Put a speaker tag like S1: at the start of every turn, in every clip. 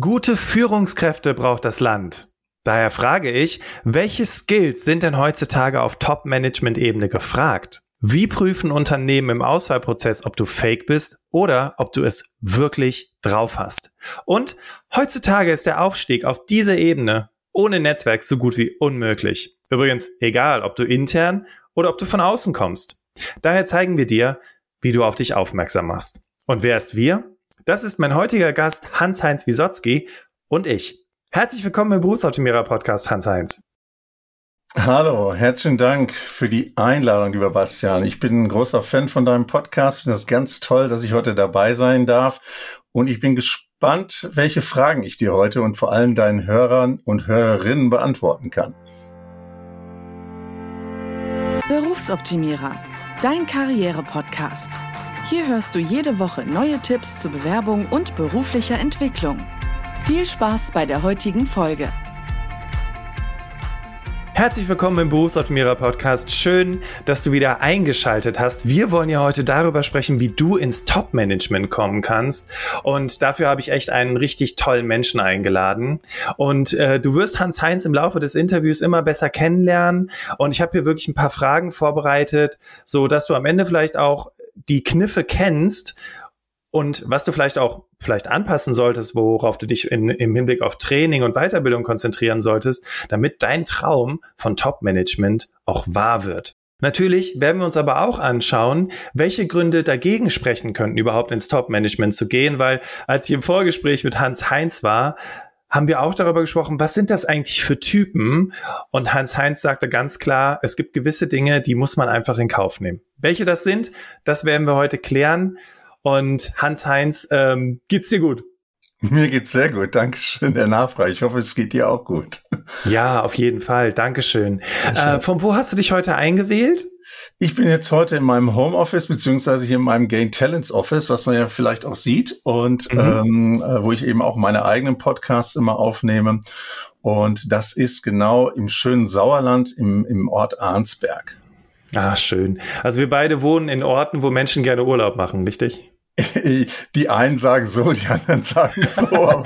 S1: Gute Führungskräfte braucht das Land. Daher frage ich, welche Skills sind denn heutzutage auf Top-Management-Ebene gefragt? Wie prüfen Unternehmen im Auswahlprozess, ob du fake bist oder ob du es wirklich drauf hast? Und heutzutage ist der Aufstieg auf diese Ebene ohne Netzwerk so gut wie unmöglich. Übrigens, egal, ob du intern oder ob du von außen kommst. Daher zeigen wir dir, wie du auf dich aufmerksam machst. Und wer ist wir? Das ist mein heutiger Gast Hans-Heinz Wisotzki und ich. Herzlich willkommen im Berufsoptimierer Podcast, Hans-Heinz.
S2: Hallo, herzlichen Dank für die Einladung, lieber Bastian. Ich bin ein großer Fan von deinem Podcast. Finde es ganz toll, dass ich heute dabei sein darf. Und ich bin gespannt, welche Fragen ich dir heute und vor allem deinen Hörern und Hörerinnen beantworten kann.
S3: Berufsoptimierer, dein Karriere-Podcast. Hier hörst du jede Woche neue Tipps zur Bewerbung und beruflicher Entwicklung. Viel Spaß bei der heutigen Folge.
S1: Herzlich willkommen im Berufsoptimierer Podcast. Schön, dass du wieder eingeschaltet hast. Wir wollen ja heute darüber sprechen, wie du ins Top-Management kommen kannst. Und dafür habe ich echt einen richtig tollen Menschen eingeladen. Und äh, du wirst Hans Heinz im Laufe des Interviews immer besser kennenlernen. Und ich habe hier wirklich ein paar Fragen vorbereitet, so dass du am Ende vielleicht auch die Kniffe kennst und was du vielleicht auch vielleicht anpassen solltest, worauf du dich in, im Hinblick auf Training und Weiterbildung konzentrieren solltest, damit dein Traum von Top-Management auch wahr wird. Natürlich werden wir uns aber auch anschauen, welche Gründe dagegen sprechen könnten, überhaupt ins Top-Management zu gehen, weil als ich im Vorgespräch mit Hans Heinz war, haben wir auch darüber gesprochen, was sind das eigentlich für Typen? Und Hans Heinz sagte ganz klar, es gibt gewisse Dinge, die muss man einfach in Kauf nehmen. Welche das sind, das werden wir heute klären. Und Hans Heinz, ähm, geht's dir gut?
S2: Mir geht's sehr gut. Dankeschön der Nachfrage. Ich hoffe, es geht dir auch gut.
S1: Ja, auf jeden Fall. Dankeschön. Äh, von wo hast du dich heute eingewählt?
S2: Ich bin jetzt heute in meinem Homeoffice, beziehungsweise hier in meinem Gain Talents Office, was man ja vielleicht auch sieht und mhm. ähm, äh, wo ich eben auch meine eigenen Podcasts immer aufnehme. Und das ist genau im schönen Sauerland im, im Ort Arnsberg.
S1: Ah, schön. Also wir beide wohnen in Orten, wo Menschen gerne Urlaub machen, richtig?
S2: Die einen sagen so, die anderen sagen so. Aber,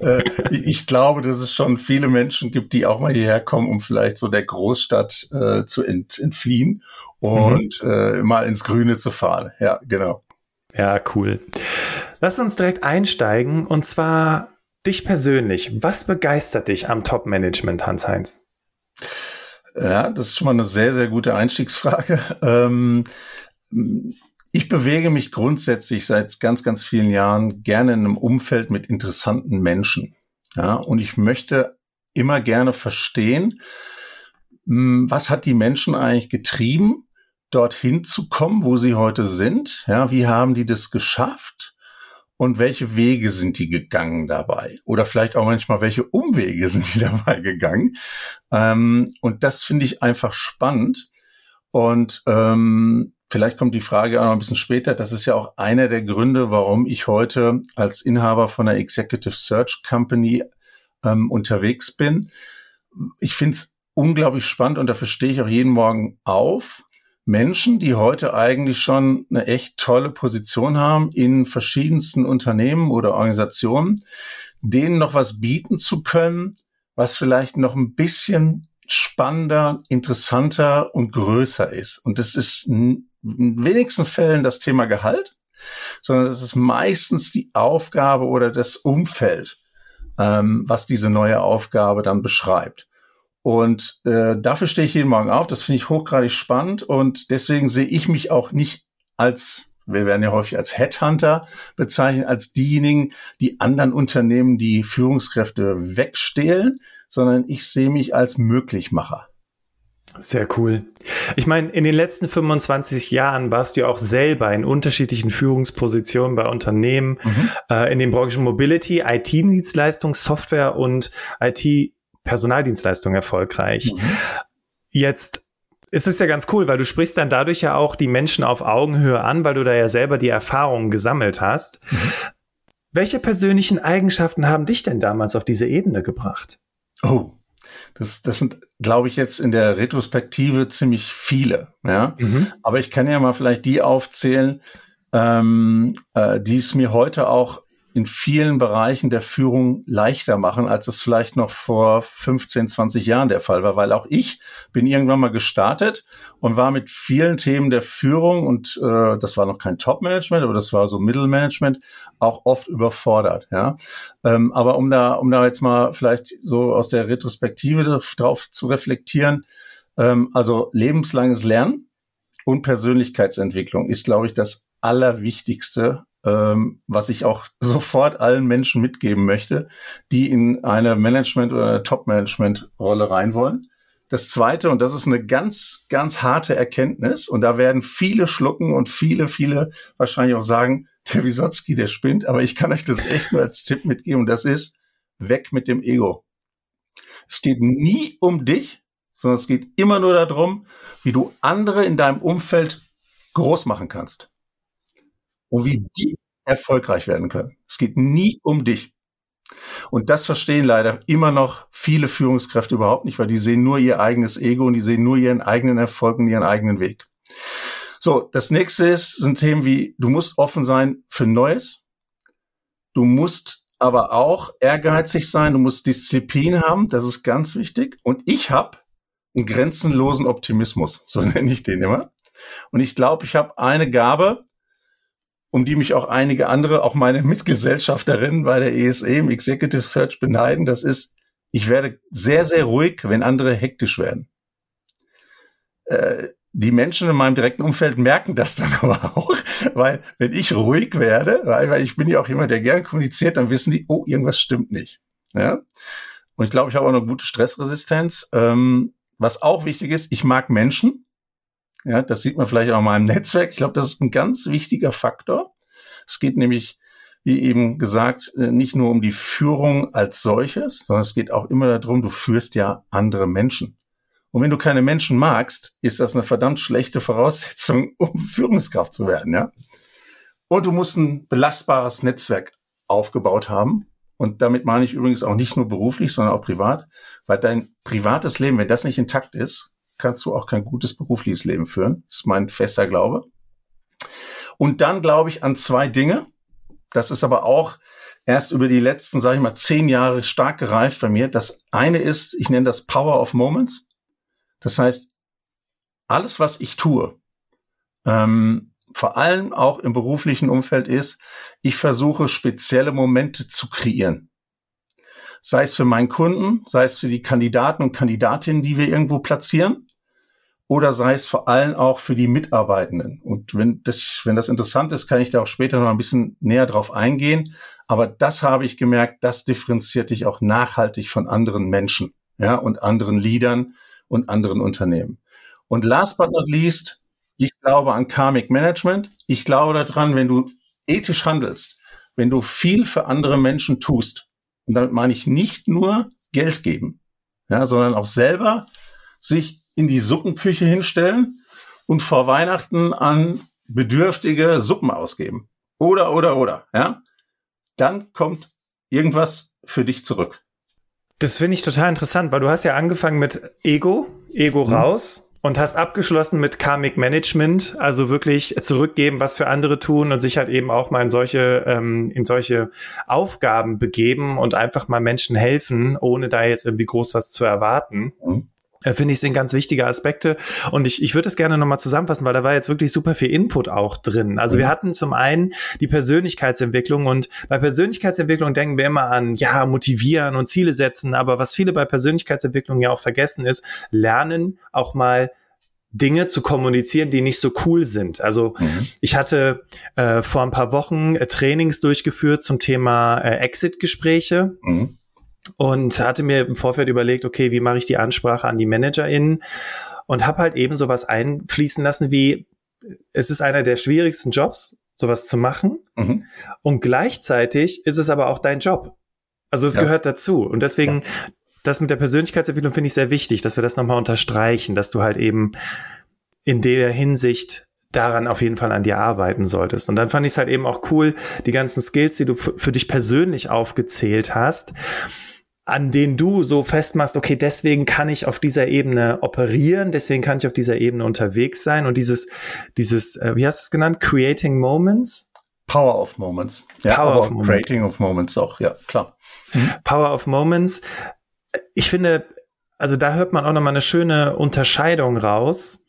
S2: äh, ich glaube, dass es schon viele Menschen gibt, die auch mal hierher kommen, um vielleicht so der Großstadt äh, zu ent entfliehen und mhm. äh, mal ins Grüne zu fahren. Ja, genau.
S1: Ja, cool. Lass uns direkt einsteigen und zwar dich persönlich. Was begeistert dich am Top-Management, Hans-Heinz?
S2: Ja, das ist schon mal eine sehr, sehr gute Einstiegsfrage. Ähm, ich bewege mich grundsätzlich seit ganz, ganz vielen Jahren gerne in einem Umfeld mit interessanten Menschen. Ja, und ich möchte immer gerne verstehen, hm, was hat die Menschen eigentlich getrieben, dorthin zu kommen, wo sie heute sind? Ja, wie haben die das geschafft? Und welche Wege sind die gegangen dabei? Oder vielleicht auch manchmal, welche Umwege sind die dabei gegangen? Ähm, und das finde ich einfach spannend. Und ähm, Vielleicht kommt die Frage auch noch ein bisschen später. Das ist ja auch einer der Gründe, warum ich heute als Inhaber von einer Executive Search Company ähm, unterwegs bin. Ich finde es unglaublich spannend und dafür stehe ich auch jeden Morgen auf. Menschen, die heute eigentlich schon eine echt tolle Position haben in verschiedensten Unternehmen oder Organisationen, denen noch was bieten zu können, was vielleicht noch ein bisschen spannender, interessanter und größer ist. Und das ist in wenigsten Fällen das Thema Gehalt, sondern das ist meistens die Aufgabe oder das Umfeld, ähm, was diese neue Aufgabe dann beschreibt. Und äh, dafür stehe ich jeden Morgen auf. Das finde ich hochgradig spannend und deswegen sehe ich mich auch nicht als wir werden ja häufig als Headhunter bezeichnet, als diejenigen, die anderen Unternehmen die Führungskräfte wegstehlen, sondern ich sehe mich als Möglichmacher.
S1: Sehr cool. Ich meine, in den letzten 25 Jahren warst du ja auch selber in unterschiedlichen Führungspositionen bei Unternehmen mhm. äh, in den Branchen Mobility, IT-Dienstleistung, Software und IT-Personaldienstleistung erfolgreich. Mhm. Jetzt ist es ja ganz cool, weil du sprichst dann dadurch ja auch die Menschen auf Augenhöhe an, weil du da ja selber die Erfahrungen gesammelt hast. Mhm. Welche persönlichen Eigenschaften haben dich denn damals auf diese Ebene gebracht?
S2: Oh, das, das sind, glaube ich, jetzt in der Retrospektive ziemlich viele. Ja? Mhm. Aber ich kann ja mal vielleicht die aufzählen, ähm, äh, die es mir heute auch in vielen Bereichen der Führung leichter machen, als es vielleicht noch vor 15, 20 Jahren der Fall war, weil auch ich bin irgendwann mal gestartet und war mit vielen Themen der Führung und äh, das war noch kein Top-Management, aber das war so Mittelmanagement, auch oft überfordert. Ja, ähm, aber um da, um da jetzt mal vielleicht so aus der Retrospektive drauf zu reflektieren, ähm, also lebenslanges Lernen und Persönlichkeitsentwicklung ist, glaube ich, das Allerwichtigste, ähm, was ich auch sofort allen Menschen mitgeben möchte, die in eine Management- oder Top-Management-Rolle rein wollen. Das zweite, und das ist eine ganz, ganz harte Erkenntnis, und da werden viele schlucken und viele, viele wahrscheinlich auch sagen, der Wisotzki, der spinnt, aber ich kann euch das echt nur als Tipp mitgeben, und das ist, weg mit dem Ego. Es geht nie um dich, sondern es geht immer nur darum, wie du andere in deinem Umfeld groß machen kannst und wie die erfolgreich werden können. Es geht nie um dich. Und das verstehen leider immer noch viele Führungskräfte überhaupt nicht, weil die sehen nur ihr eigenes Ego und die sehen nur ihren eigenen Erfolg und ihren eigenen Weg. So, das nächste ist, sind Themen wie, du musst offen sein für Neues. Du musst aber auch ehrgeizig sein, du musst Disziplin haben, das ist ganz wichtig. Und ich habe einen grenzenlosen Optimismus, so nenne ich den immer. Und ich glaube, ich habe eine Gabe, um die mich auch einige andere, auch meine Mitgesellschafterinnen bei der ESE im Executive Search beneiden. Das ist, ich werde sehr, sehr ruhig, wenn andere hektisch werden. Äh, die Menschen in meinem direkten Umfeld merken das dann aber auch, weil wenn ich ruhig werde, weil, weil ich bin ja auch jemand, der gern kommuniziert, dann wissen die, oh, irgendwas stimmt nicht. Ja. Und ich glaube, ich habe auch eine gute Stressresistenz. Ähm, was auch wichtig ist, ich mag Menschen. Ja, das sieht man vielleicht auch in meinem Netzwerk. Ich glaube, das ist ein ganz wichtiger Faktor. Es geht nämlich, wie eben gesagt, äh, nicht nur um die Führung als solches, sondern es geht auch immer darum, du führst ja andere Menschen. Und wenn du keine Menschen magst, ist das eine verdammt schlechte Voraussetzung, um Führungskraft zu werden, ja. Und du musst ein belastbares Netzwerk aufgebaut haben. Und damit meine ich übrigens auch nicht nur beruflich, sondern auch privat, weil dein privates Leben, wenn das nicht intakt ist, kannst du auch kein gutes berufliches Leben führen. Das ist mein fester Glaube. Und dann glaube ich an zwei Dinge. Das ist aber auch erst über die letzten, sage ich mal, zehn Jahre stark gereift bei mir. Das eine ist, ich nenne das Power of Moments. Das heißt, alles, was ich tue, ähm, vor allem auch im beruflichen Umfeld ist, ich versuche spezielle Momente zu kreieren. Sei es für meinen Kunden, sei es für die Kandidaten und Kandidatinnen, die wir irgendwo platzieren, oder sei es vor allem auch für die Mitarbeitenden. Und wenn das, wenn das interessant ist, kann ich da auch später noch ein bisschen näher drauf eingehen. Aber das habe ich gemerkt, das differenziert dich auch nachhaltig von anderen Menschen, ja, und anderen Leadern und anderen Unternehmen. Und last but not least, ich glaube an Karmic Management. Ich glaube daran, wenn du ethisch handelst, wenn du viel für andere Menschen tust, und damit meine ich nicht nur Geld geben, ja, sondern auch selber sich in die Suppenküche hinstellen und vor Weihnachten an bedürftige Suppen ausgeben. Oder, oder, oder, ja. Dann kommt irgendwas für dich zurück.
S1: Das finde ich total interessant, weil du hast ja angefangen mit Ego, Ego mhm. raus und hast abgeschlossen mit Karmic Management, also wirklich zurückgeben, was für andere tun und sich halt eben auch mal in solche, ähm, in solche Aufgaben begeben und einfach mal Menschen helfen, ohne da jetzt irgendwie groß was zu erwarten. Mhm. Äh, finde ich, sind ganz wichtige Aspekte. Und ich, ich würde es gerne nochmal zusammenfassen, weil da war jetzt wirklich super viel Input auch drin. Also mhm. wir hatten zum einen die Persönlichkeitsentwicklung und bei Persönlichkeitsentwicklung denken wir immer an, ja, motivieren und Ziele setzen. Aber was viele bei Persönlichkeitsentwicklung ja auch vergessen ist, lernen auch mal Dinge zu kommunizieren, die nicht so cool sind. Also mhm. ich hatte äh, vor ein paar Wochen äh, Trainings durchgeführt zum Thema äh, Exit-Gespräche. Mhm und hatte mir im Vorfeld überlegt, okay, wie mache ich die Ansprache an die ManagerInnen und habe halt eben sowas einfließen lassen wie, es ist einer der schwierigsten Jobs, sowas zu machen mhm. und gleichzeitig ist es aber auch dein Job. Also es ja. gehört dazu und deswegen, ja. das mit der Persönlichkeitsentwicklung finde ich sehr wichtig, dass wir das nochmal unterstreichen, dass du halt eben in der Hinsicht daran auf jeden Fall an dir arbeiten solltest. Und dann fand ich es halt eben auch cool, die ganzen Skills, die du für dich persönlich aufgezählt hast, an denen du so festmachst, okay, deswegen kann ich auf dieser Ebene operieren, deswegen kann ich auf dieser Ebene unterwegs sein und dieses, dieses, äh, wie hast du es genannt, Creating Moments?
S2: Power of Moments.
S1: Ja, Power of
S2: Moments. Creating of Moments auch, ja, klar.
S1: Mhm. Power of Moments. Ich finde, also da hört man auch nochmal eine schöne Unterscheidung raus,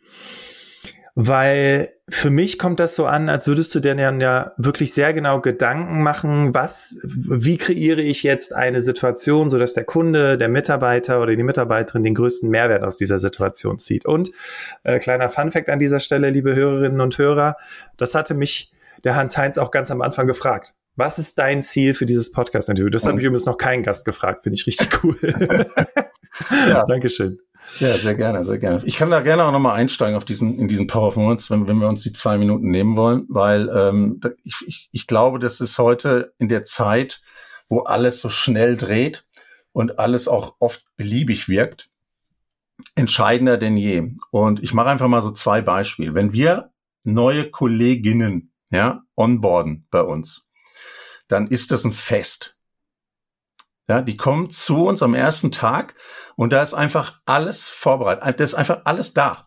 S1: weil für mich kommt das so an, als würdest du dir dann ja wirklich sehr genau Gedanken machen, was, wie kreiere ich jetzt eine Situation, so dass der Kunde, der Mitarbeiter oder die Mitarbeiterin den größten Mehrwert aus dieser Situation zieht. Und äh, kleiner Funfact an dieser Stelle, liebe Hörerinnen und Hörer, das hatte mich der Hans-Heinz auch ganz am Anfang gefragt. Was ist dein Ziel für dieses Podcast-Interview? Das habe ich übrigens noch keinen Gast gefragt. Finde ich richtig cool. ja. Dankeschön.
S2: Ja, sehr gerne, sehr gerne. Ich kann da gerne auch nochmal einsteigen auf diesen, in diesen Power of Moments, wenn, wenn wir uns die zwei Minuten nehmen wollen, weil ähm, ich, ich, ich glaube, das ist heute in der Zeit, wo alles so schnell dreht und alles auch oft beliebig wirkt, entscheidender denn je. Und ich mache einfach mal so zwei Beispiele. Wenn wir neue Kolleginnen ja, onboarden bei uns, dann ist das ein Fest. Ja, die kommen zu uns am ersten Tag und da ist einfach alles vorbereitet. Das ist einfach alles da.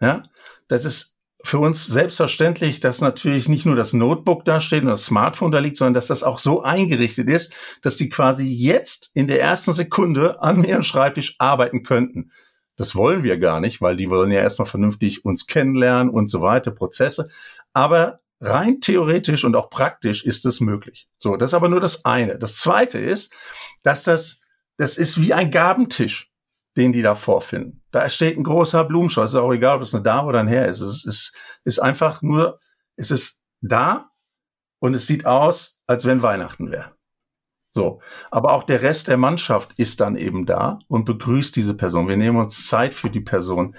S2: Ja, das ist für uns selbstverständlich, dass natürlich nicht nur das Notebook da steht und das Smartphone da liegt, sondern dass das auch so eingerichtet ist, dass die quasi jetzt in der ersten Sekunde an ihrem Schreibtisch arbeiten könnten. Das wollen wir gar nicht, weil die wollen ja erstmal vernünftig uns kennenlernen und so weiter, Prozesse. Aber rein theoretisch und auch praktisch ist es möglich. So, das ist aber nur das eine. Das zweite ist, dass das, das ist wie ein Gabentisch, den die da vorfinden. Da steht ein großer Blumenstrauß. Ist auch egal, ob es eine Dame oder ein Herr ist. Es ist, ist einfach nur, es ist da und es sieht aus, als wenn Weihnachten wäre. So. Aber auch der Rest der Mannschaft ist dann eben da und begrüßt diese Person. Wir nehmen uns Zeit für die Person.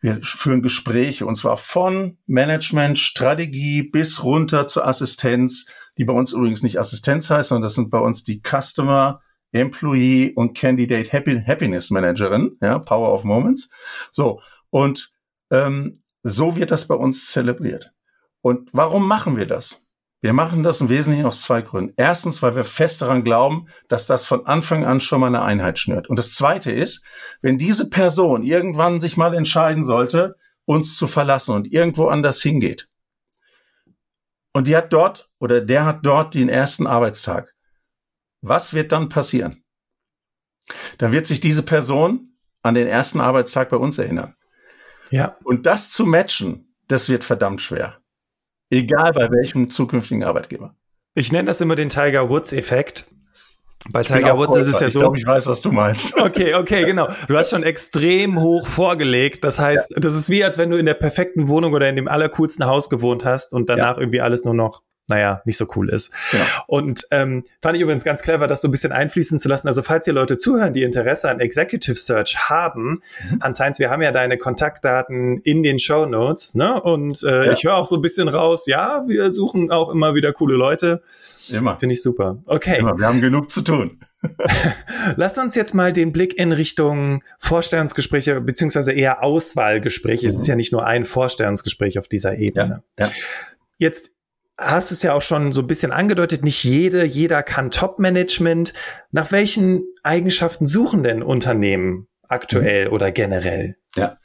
S2: Wir führen Gespräche und zwar von Management, Strategie bis runter zur Assistenz, die bei uns übrigens nicht Assistenz heißt, sondern das sind bei uns die Customer, Employee und Candidate Happy, Happiness Managerin, ja, Power of Moments. So, und ähm, so wird das bei uns zelebriert. Und warum machen wir das? Wir machen das im Wesentlichen aus zwei Gründen. Erstens, weil wir fest daran glauben, dass das von Anfang an schon mal eine Einheit schnürt. Und das zweite ist, wenn diese Person irgendwann sich mal entscheiden sollte, uns zu verlassen und irgendwo anders hingeht. Und die hat dort oder der hat dort den ersten Arbeitstag. Was wird dann passieren? Dann wird sich diese Person an den ersten Arbeitstag bei uns erinnern. Ja. Und das zu matchen, das wird verdammt schwer. Egal bei welchem zukünftigen Arbeitgeber.
S1: Ich nenne das immer den Tiger Woods-Effekt. Bei Tiger Woods ist es ja so.
S2: Ich glaube, ich weiß, was du meinst.
S1: Okay, okay, genau. Du hast schon extrem hoch vorgelegt. Das heißt, ja. das ist wie, als wenn du in der perfekten Wohnung oder in dem allercoolsten Haus gewohnt hast und danach ja. irgendwie alles nur noch naja, nicht so cool ist. Genau. Und ähm, fand ich übrigens ganz clever, das so ein bisschen einfließen zu lassen. Also falls ihr Leute zuhören, die Interesse an Executive Search haben, mhm. Hans Heinz, wir haben ja deine Kontaktdaten in den Show Notes, ne? Und äh, ja. ich höre auch so ein bisschen raus, ja, wir suchen auch immer wieder coole Leute. Immer. Finde ich super. Okay. Immer.
S2: Wir haben genug zu tun.
S1: Lass uns jetzt mal den Blick in Richtung Vorstellungsgespräche beziehungsweise eher Auswahlgespräche. Mhm. Es ist ja nicht nur ein Vorstellungsgespräch auf dieser Ebene. Ja. Ja. Jetzt hast es ja auch schon so ein bisschen angedeutet, nicht jede, jeder kann Top-Management. Nach welchen Eigenschaften suchen denn Unternehmen aktuell mhm. oder generell?
S2: Ja,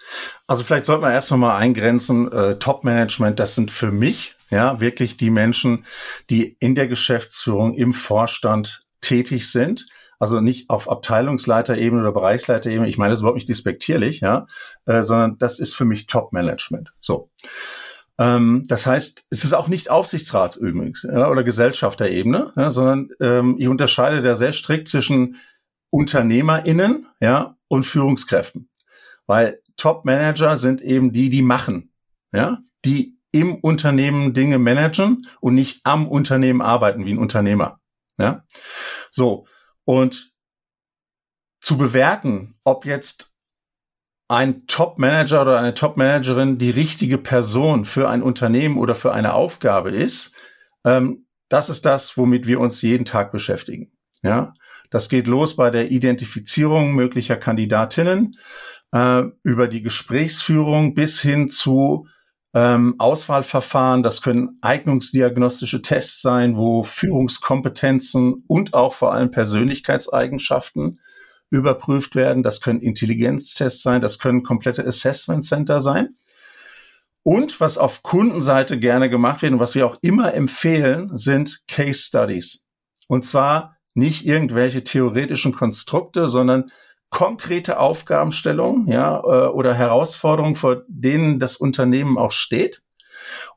S2: also vielleicht sollte man erst nochmal eingrenzen, äh, Top-Management, das sind für mich ja wirklich die Menschen, die in der Geschäftsführung, im Vorstand tätig sind. Also nicht auf Abteilungsleiterebene oder Bereichsleiterebene. Ich meine das ist überhaupt nicht despektierlich, ja, äh, sondern das ist für mich Top-Management. So. Ähm, das heißt, es ist auch nicht Aufsichtsrats übrigens ja, oder Gesellschafterebene, ja, sondern ähm, ich unterscheide da sehr strikt zwischen UnternehmerInnen ja, und Führungskräften. Weil Top-Manager sind eben die, die machen, ja, die im Unternehmen Dinge managen und nicht am Unternehmen arbeiten wie ein Unternehmer. Ja? So. Und zu bewerten, ob jetzt ein Top-Manager oder eine Top-Managerin die richtige Person für ein Unternehmen oder für eine Aufgabe ist, ähm, das ist das, womit wir uns jeden Tag beschäftigen. Ja, das geht los bei der Identifizierung möglicher Kandidatinnen äh, über die Gesprächsführung bis hin zu ähm, Auswahlverfahren. Das können eignungsdiagnostische Tests sein, wo Führungskompetenzen und auch vor allem Persönlichkeitseigenschaften überprüft werden. Das können Intelligenztests sein, das können komplette Assessment Center sein. Und was auf Kundenseite gerne gemacht wird und was wir auch immer empfehlen, sind Case Studies. Und zwar nicht irgendwelche theoretischen Konstrukte, sondern konkrete Aufgabenstellungen, ja, äh, oder Herausforderungen, vor denen das Unternehmen auch steht.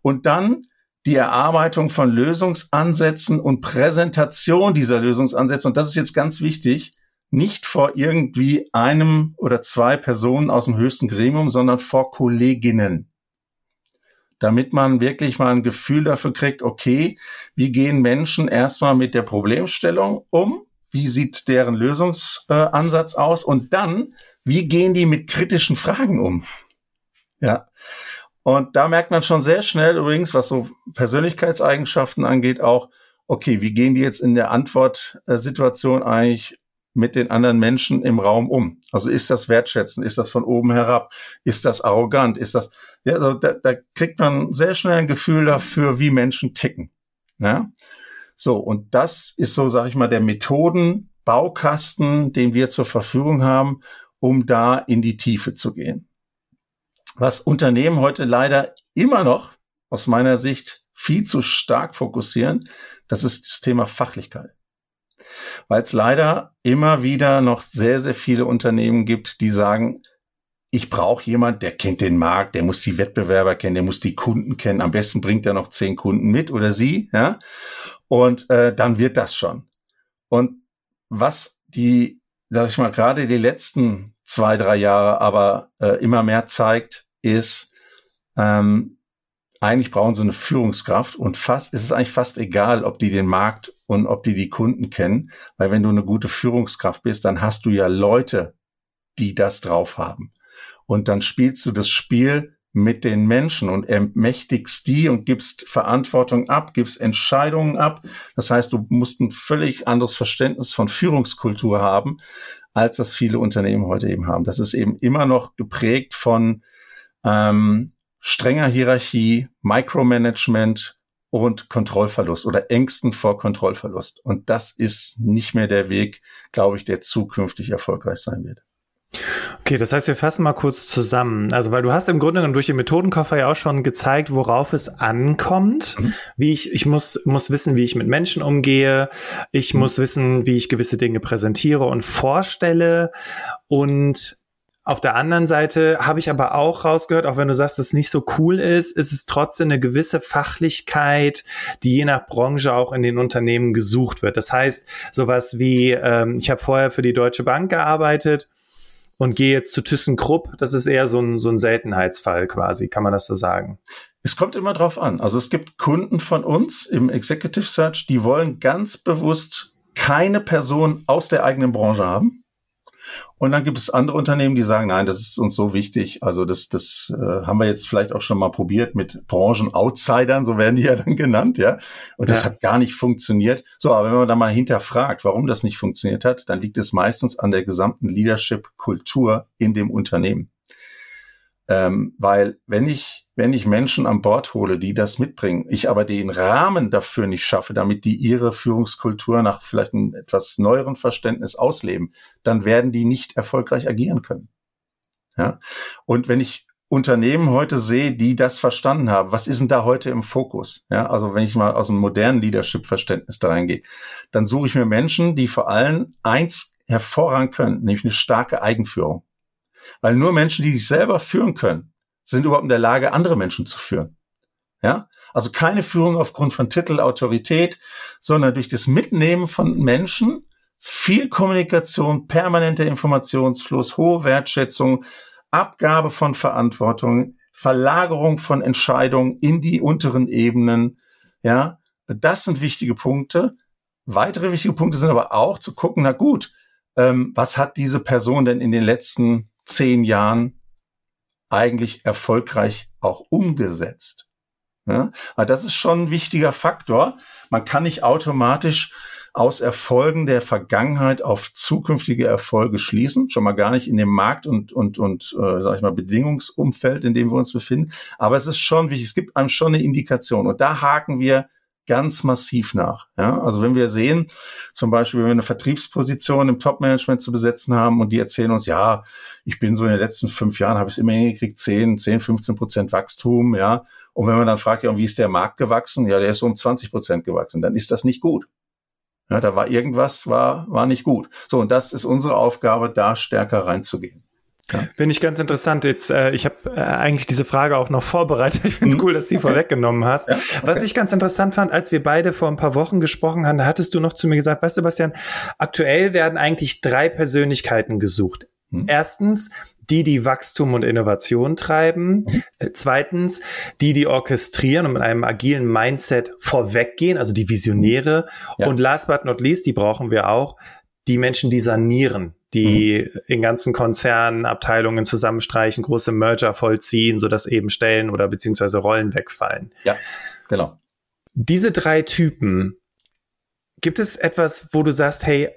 S2: Und dann die Erarbeitung von Lösungsansätzen und Präsentation dieser Lösungsansätze. Und das ist jetzt ganz wichtig, nicht vor irgendwie einem oder zwei Personen aus dem höchsten Gremium, sondern vor Kolleginnen damit man wirklich mal ein Gefühl dafür kriegt, okay, wie gehen Menschen erstmal mit der Problemstellung um? Wie sieht deren Lösungsansatz äh, aus? Und dann, wie gehen die mit kritischen Fragen um? Ja. Und da merkt man schon sehr schnell übrigens, was so Persönlichkeitseigenschaften angeht, auch, okay, wie gehen die jetzt in der Antwortsituation eigentlich mit den anderen Menschen im Raum um? Also ist das wertschätzen? Ist das von oben herab? Ist das arrogant? Ist das, ja, also da, da kriegt man sehr schnell ein Gefühl dafür, wie Menschen ticken. Ja? So, und das ist so, sage ich mal, der Methodenbaukasten, den wir zur Verfügung haben, um da in die Tiefe zu gehen. Was Unternehmen heute leider immer noch aus meiner Sicht viel zu stark fokussieren, das ist das Thema Fachlichkeit weil es leider immer wieder noch sehr, sehr viele Unternehmen gibt, die sagen, ich brauche jemand, der kennt den Markt, der muss die Wettbewerber kennen, der muss die Kunden kennen. Am besten bringt er noch zehn Kunden mit oder sie, ja. Und äh, dann wird das schon. Und was die, sag ich mal, gerade die letzten zwei, drei Jahre aber äh, immer mehr zeigt, ist, ähm, eigentlich brauchen sie eine Führungskraft und fast, es ist eigentlich fast egal, ob die den Markt und ob die die Kunden kennen, weil wenn du eine gute Führungskraft bist, dann hast du ja Leute, die das drauf haben. Und dann spielst du das Spiel mit den Menschen und ermächtigst die und gibst Verantwortung ab, gibst Entscheidungen ab. Das heißt, du musst ein völlig anderes Verständnis von Führungskultur haben, als das viele Unternehmen heute eben haben. Das ist eben immer noch geprägt von ähm, strenger Hierarchie, Micromanagement und Kontrollverlust oder Ängsten vor Kontrollverlust. Und das ist nicht mehr der Weg, glaube ich, der zukünftig erfolgreich sein wird.
S1: Okay, das heißt, wir fassen mal kurz zusammen. Also, weil du hast im Grunde genommen durch den Methodenkoffer ja auch schon gezeigt, worauf es ankommt. Mhm. Wie ich, ich muss, muss wissen, wie ich mit Menschen umgehe. Ich mhm. muss wissen, wie ich gewisse Dinge präsentiere und vorstelle. Und auf der anderen Seite habe ich aber auch rausgehört, auch wenn du sagst, dass es nicht so cool ist, ist es trotzdem eine gewisse Fachlichkeit, die je nach Branche auch in den Unternehmen gesucht wird. Das heißt, sowas wie, ähm, ich habe vorher für die Deutsche Bank gearbeitet und gehe jetzt zu ThyssenKrupp, das ist eher so ein, so ein Seltenheitsfall quasi, kann man das so sagen?
S2: Es kommt immer drauf an. Also es gibt Kunden von uns im Executive Search, die wollen ganz bewusst keine Person aus der eigenen Branche haben und dann gibt es andere Unternehmen, die sagen, nein, das ist uns so wichtig. Also das, das äh, haben wir jetzt vielleicht auch schon mal probiert mit Branchen-Outsidern, so werden die ja dann genannt, ja. Und das ja. hat gar nicht funktioniert. So, aber wenn man da mal hinterfragt, warum das nicht funktioniert hat, dann liegt es meistens an der gesamten Leadership-Kultur in dem Unternehmen. Ähm, weil wenn ich, wenn ich Menschen an Bord hole, die das mitbringen, ich aber den Rahmen dafür nicht schaffe, damit die ihre Führungskultur nach vielleicht einem etwas neueren Verständnis ausleben, dann werden die nicht erfolgreich agieren können. Ja. Und wenn ich Unternehmen heute sehe, die das verstanden haben, was ist denn da heute im Fokus? Ja, also wenn ich mal aus einem modernen Leadership-Verständnis da reingehe, dann suche ich mir Menschen, die vor allem eins hervorragend können, nämlich eine starke Eigenführung. Weil nur Menschen, die sich selber führen können, sind überhaupt in der Lage, andere Menschen zu führen. Ja? Also keine Führung aufgrund von Titel, Autorität, sondern durch das Mitnehmen von Menschen, viel Kommunikation, permanenter Informationsfluss, hohe Wertschätzung, Abgabe von Verantwortung, Verlagerung von Entscheidungen in die unteren Ebenen. Ja, das sind wichtige Punkte. Weitere wichtige Punkte sind aber auch zu gucken, na gut, ähm, was hat diese Person denn in den letzten zehn Jahren eigentlich erfolgreich auch umgesetzt. Ja, aber das ist schon ein wichtiger Faktor. Man kann nicht automatisch aus Erfolgen der Vergangenheit auf zukünftige Erfolge schließen, schon mal gar nicht in dem Markt und und und äh, sag ich mal Bedingungsumfeld, in dem wir uns befinden. Aber es ist schon wichtig. Es gibt einem schon eine Indikation und da haken wir ganz massiv nach. Ja, also wenn wir sehen, zum Beispiel, wenn wir eine Vertriebsposition im Top-Management zu besetzen haben und die erzählen uns, ja, ich bin so in den letzten fünf Jahren, habe ich es immer hingekriegt, 10, 10, 15 Prozent Wachstum, ja. Und wenn man dann fragt, ja, wie ist der Markt gewachsen? Ja, der ist um 20 Prozent gewachsen. Dann ist das nicht gut. Ja, da war irgendwas, war, war nicht gut. So, und das ist unsere Aufgabe, da stärker reinzugehen.
S1: Ja. Finde ich ganz interessant. Jetzt, äh, ich habe äh, eigentlich diese Frage auch noch vorbereitet. Ich finde es mhm. cool, dass du sie okay. vorweggenommen hast. Ja, okay. Was ich ganz interessant fand, als wir beide vor ein paar Wochen gesprochen haben, da hattest du noch zu mir gesagt, weißt du, Bastian, aktuell werden eigentlich drei Persönlichkeiten gesucht. Hm. Erstens, die, die Wachstum und Innovation treiben. Äh, zweitens, die, die orchestrieren und mit einem agilen Mindset vorweggehen, also die Visionäre. Ja. Und last but not least, die brauchen wir auch, die Menschen, die sanieren, die mhm. in ganzen Konzernen Abteilungen zusammenstreichen, große Merger vollziehen, sodass eben Stellen oder beziehungsweise Rollen wegfallen.
S2: Ja, genau.
S1: Diese drei Typen, gibt es etwas, wo du sagst, hey,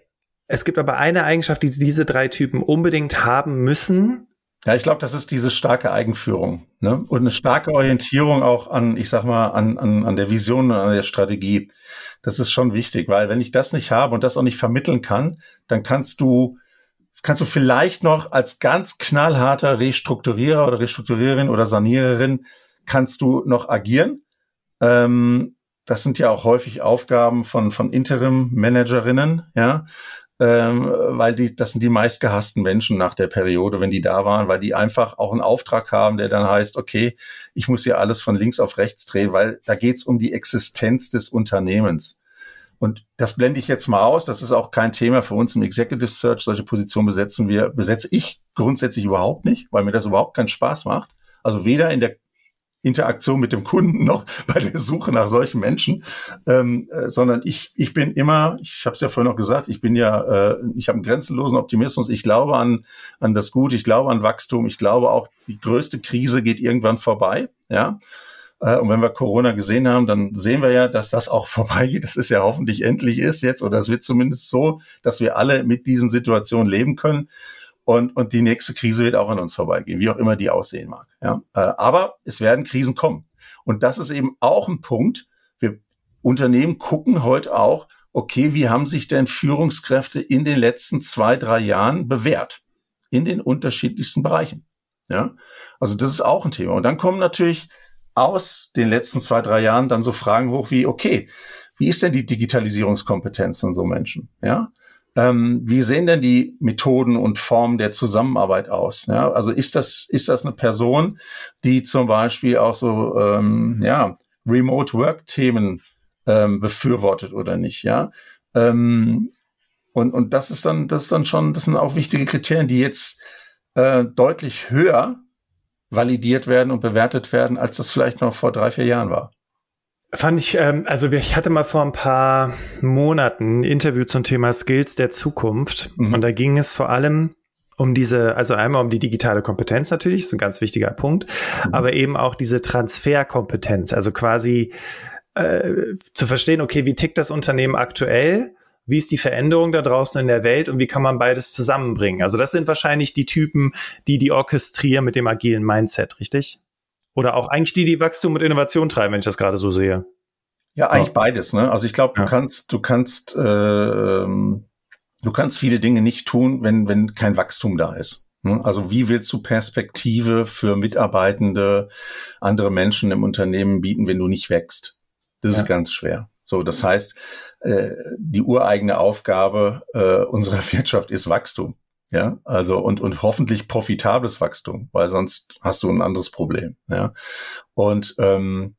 S1: es gibt aber eine Eigenschaft, die diese drei Typen unbedingt haben müssen?
S2: Ja, ich glaube, das ist diese starke Eigenführung ne? und eine starke Orientierung auch an, ich sag mal, an, an, an der Vision und an der Strategie. Das ist schon wichtig, weil wenn ich das nicht habe und das auch nicht vermitteln kann, dann kannst du kannst du vielleicht noch als ganz knallharter Restrukturierer oder Restrukturiererin oder Saniererin kannst du noch agieren. Ähm, das sind ja auch häufig Aufgaben von, von Interim-Managerinnen, ja, ähm, weil die, das sind die meistgehassten Menschen nach der Periode, wenn die da waren, weil die einfach auch einen Auftrag haben, der dann heißt, okay, ich muss hier alles von links auf rechts drehen, weil da geht's um die Existenz des Unternehmens. Und das blende ich jetzt mal aus. Das ist auch kein Thema für uns im Executive Search. Solche Positionen besetzen wir, besetze ich grundsätzlich überhaupt nicht, weil mir das überhaupt keinen Spaß macht. Also weder in der Interaktion mit dem Kunden noch bei der Suche nach solchen Menschen, ähm, äh, sondern ich, ich bin immer, ich habe es ja vorhin noch gesagt, ich bin ja, äh, ich habe einen grenzenlosen Optimismus. Ich glaube an an das Gute, ich glaube an Wachstum, ich glaube auch die größte Krise geht irgendwann vorbei, ja. Äh, und wenn wir Corona gesehen haben, dann sehen wir ja, dass das auch vorbeigeht. Das ist ja hoffentlich endlich ist jetzt, oder es wird zumindest so, dass wir alle mit diesen Situationen leben können. Und, und die nächste Krise wird auch an uns vorbeigehen, wie auch immer die aussehen mag. Ja? Äh, aber es werden Krisen kommen. Und das ist eben auch ein Punkt. Wir Unternehmen gucken heute auch, okay, wie haben sich denn Führungskräfte in den letzten zwei, drei Jahren bewährt? In den unterschiedlichsten Bereichen. Ja, also das ist auch ein Thema. Und dann kommen natürlich aus den letzten zwei, drei Jahren dann so Fragen hoch wie, okay, wie ist denn die Digitalisierungskompetenz von so Menschen? Ja, ähm, wie sehen denn die Methoden und Formen der Zusammenarbeit aus? Ja, also ist das, ist das eine Person, die zum Beispiel auch so, ähm, ja, Remote Work Themen ähm, befürwortet oder nicht? Ja, ähm, und, und das ist dann, das ist dann schon, das sind auch wichtige Kriterien, die jetzt äh, deutlich höher validiert werden und bewertet werden, als das vielleicht noch vor drei, vier Jahren war.
S1: Fand ich, ähm, also ich hatte mal vor ein paar Monaten ein Interview zum Thema Skills der Zukunft mhm. und da ging es vor allem um diese, also einmal um die digitale Kompetenz natürlich, ist ein ganz wichtiger Punkt, mhm. aber eben auch diese Transferkompetenz, also quasi äh, zu verstehen, okay, wie tickt das Unternehmen aktuell wie ist die Veränderung da draußen in der Welt und wie kann man beides zusammenbringen? Also das sind wahrscheinlich die Typen, die die orchestrieren mit dem agilen Mindset, richtig? Oder auch eigentlich die, die Wachstum und Innovation treiben, wenn ich das gerade so sehe.
S2: Ja, eigentlich ja. beides. Ne? Also ich glaube, du ja. kannst, du kannst, äh, du kannst viele Dinge nicht tun, wenn wenn kein Wachstum da ist. Ne? Also wie willst du Perspektive für Mitarbeitende, andere Menschen im Unternehmen bieten, wenn du nicht wächst? Das ja. ist ganz schwer. So, das heißt, die ureigene Aufgabe äh, unserer Wirtschaft ist Wachstum. Ja, also und, und hoffentlich profitables Wachstum, weil sonst hast du ein anderes Problem. Ja, und ähm,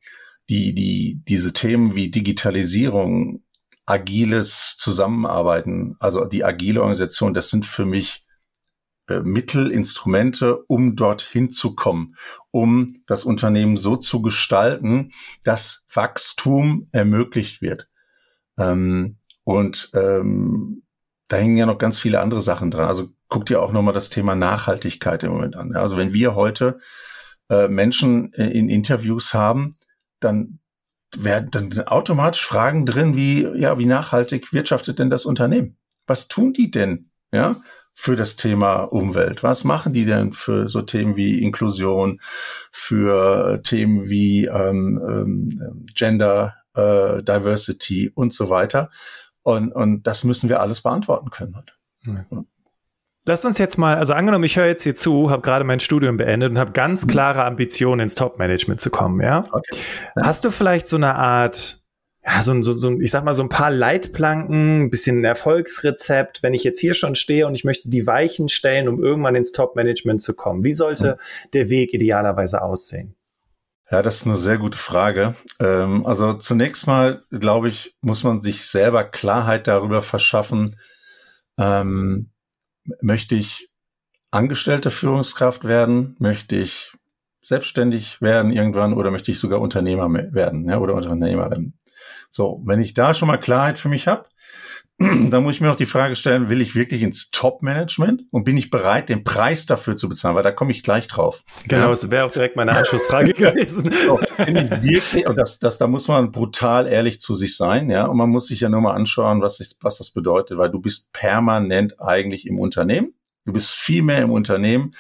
S2: die, die, diese Themen wie Digitalisierung, agiles Zusammenarbeiten, also die agile Organisation, das sind für mich äh, Mittel, Instrumente, um dorthin zu kommen, um das Unternehmen so zu gestalten, dass Wachstum ermöglicht wird. Ähm, und ähm, da hängen ja noch ganz viele andere Sachen dran. Also guck dir auch nochmal das Thema Nachhaltigkeit im Moment an. Also wenn wir heute äh, Menschen in Interviews haben, dann werden dann automatisch Fragen drin wie, ja, wie nachhaltig wirtschaftet denn das Unternehmen? Was tun die denn? Ja, für das Thema Umwelt? Was machen die denn für so Themen wie Inklusion, für Themen wie ähm, ähm, Gender, äh, Diversity und so weiter. Und, und das müssen wir alles beantworten können. Ja.
S1: Lass uns jetzt mal, also angenommen, ich höre jetzt hier zu, habe gerade mein Studium beendet und habe ganz mhm. klare Ambitionen, ins Top-Management zu kommen, ja? Okay. Hast du vielleicht so eine Art, ja, so, so, so, ich sag mal, so ein paar Leitplanken, ein bisschen ein Erfolgsrezept, wenn ich jetzt hier schon stehe und ich möchte die Weichen stellen, um irgendwann ins Top-Management zu kommen. Wie sollte mhm. der Weg idealerweise aussehen?
S2: Ja, das ist eine sehr gute Frage. Ähm, also zunächst mal, glaube ich, muss man sich selber Klarheit darüber verschaffen, ähm, möchte ich angestellte Führungskraft werden, möchte ich selbstständig werden irgendwann oder möchte ich sogar Unternehmer werden ja, oder Unternehmerin. So, wenn ich da schon mal Klarheit für mich habe, dann muss ich mir noch die Frage stellen, will ich wirklich ins Top-Management und bin ich bereit, den Preis dafür zu bezahlen? Weil da komme ich gleich drauf.
S1: Genau, ja. das wäre auch direkt meine Anschlussfrage gewesen. So,
S2: wirklich, und das, das, da muss man brutal ehrlich zu sich sein, ja. Und man muss sich ja nur mal anschauen, was, ist, was das bedeutet, weil du bist permanent eigentlich im Unternehmen. Du bist viel mehr im Unternehmen